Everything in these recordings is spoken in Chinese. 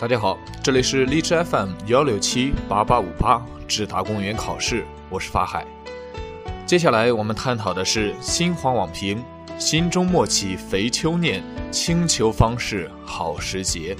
大家好，这里是荔枝 FM 幺六七八八五八智达公园考试，我是法海。接下来我们探讨的是新华网评：心中默起肥秋念，清秋方是好时节。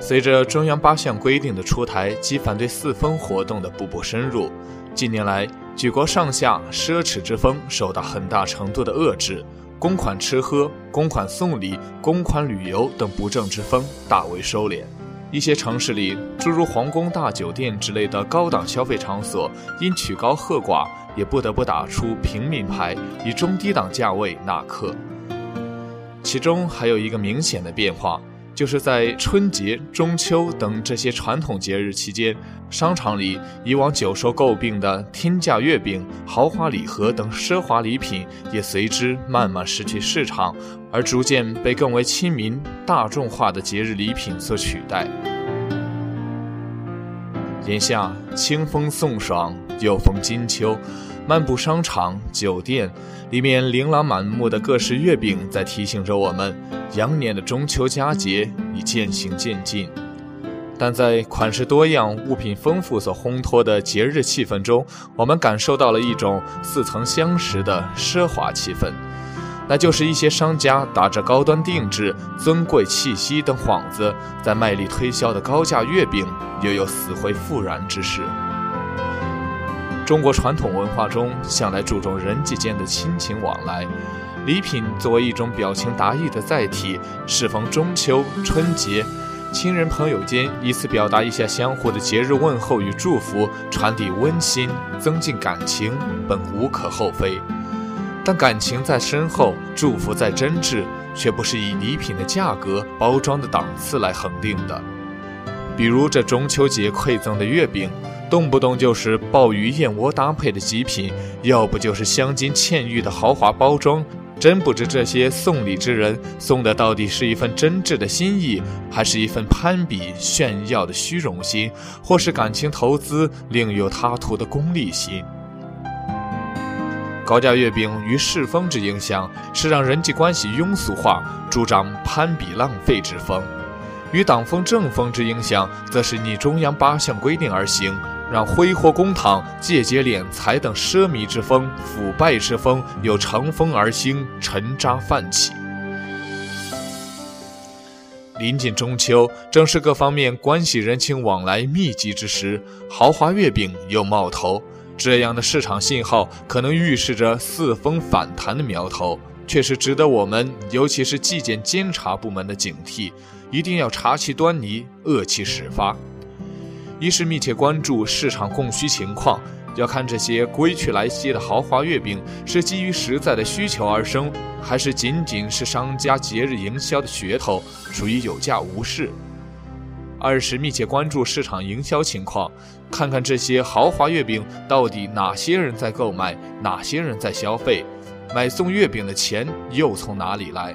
随着中央八项规定的出台及反对四风活动的步步深入，近年来。举国上下奢侈之风受到很大程度的遏制，公款吃喝、公款送礼、公款旅游等不正之风大为收敛。一些城市里，诸如皇宫大酒店之类的高档消费场所，因曲高和寡，也不得不打出平民牌，以中低档价位纳客。其中还有一个明显的变化。就是在春节、中秋等这些传统节日期间，商场里以往久受诟病的天价月饼、豪华礼盒等奢华礼品，也随之慢慢失去市场，而逐渐被更为亲民、大众化的节日礼品所取代。眼下清风送爽，又逢金秋。漫步商场、酒店，里面琳琅满目的各式月饼，在提醒着我们，羊年的中秋佳节已渐行渐近。但在款式多样、物品丰富所烘托的节日气氛中，我们感受到了一种似曾相识的奢华气氛，那就是一些商家打着高端定制、尊贵气息等幌子，在卖力推销的高价月饼，又有死灰复燃之势。中国传统文化中向来注重人际间的亲情往来，礼品作为一种表情达意的载体，适逢中秋、春节，亲人朋友间以此表达一下相互的节日问候与祝福，传递温馨，增进感情，本无可厚非。但感情再深厚，祝福再真挚，却不是以礼品的价格、包装的档次来恒定的。比如这中秋节馈赠的月饼。动不动就是鲍鱼燕窝搭配的极品，要不就是镶金嵌玉的豪华包装，真不知这些送礼之人送的到底是一份真挚的心意，还是一份攀比炫耀的虚荣心，或是感情投资另有他图的功利心。高价月饼与世风之影响是让人际关系庸俗化，助长攀比浪费之风；与党风政风之影响，则是逆中央八项规定而行。让挥霍公堂、借节敛财等奢靡之风、腐败之风又乘风而兴，沉渣泛起。临近中秋，正是各方面关系人情往来密集之时，豪华月饼又冒头，这样的市场信号可能预示着四风反弹的苗头，确实值得我们，尤其是纪检监察部门的警惕，一定要查其端倪，遏其始发。一是密切关注市场供需情况，要看这些归去来兮的豪华月饼是基于实在的需求而生，还是仅仅是商家节日营销的噱头，属于有价无市。二是密切关注市场营销情况，看看这些豪华月饼到底哪些人在购买，哪些人在消费，买送月饼的钱又从哪里来？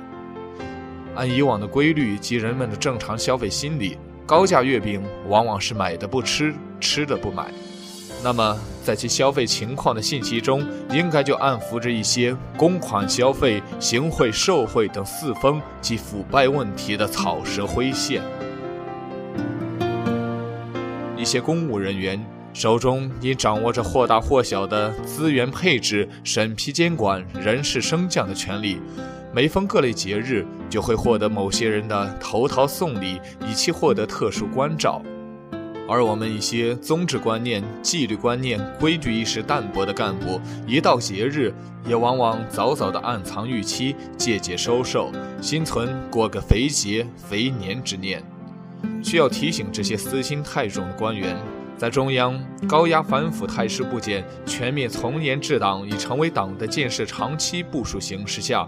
按以往的规律及人们的正常消费心理。高价月饼往往是买的不吃，吃的不买。那么，在其消费情况的信息中，应该就暗伏着一些公款消费、行贿受贿等四风及腐败问题的草蛇灰线。一些公务人员手中因掌握着或大或小的资源配置、审批监管、人事升降的权利。每逢各类节日，就会获得某些人的投桃送礼，以期获得特殊关照；而我们一些宗旨观念、纪律观念、规矩意识淡薄的干部，一到节日，也往往早早的暗藏预期，借节收受，心存过个肥节、肥年之念。需要提醒这些私心太重的官员，在中央高压反腐态势不减、全面从严治党已成为党的建设长期部署形势下。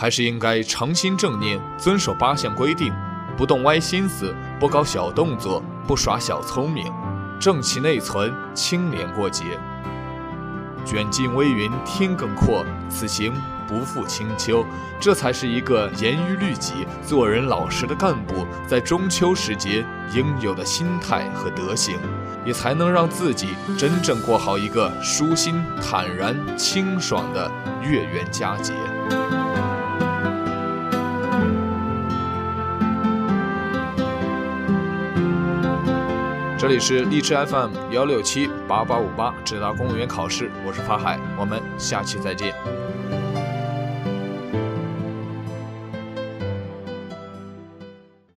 还是应该诚心正念，遵守八项规定，不动歪心思，不搞小动作，不耍小聪明，正其内存，清廉过节。卷尽微云天更阔，此行不负清秋。这才是一个严于律己、做人老实的干部在中秋时节应有的心态和德行，也才能让自己真正过好一个舒心、坦然、清爽的月圆佳节。这里是荔枝 FM 幺六七八八五八，直达公务员考试，我是法海，我们下期再见。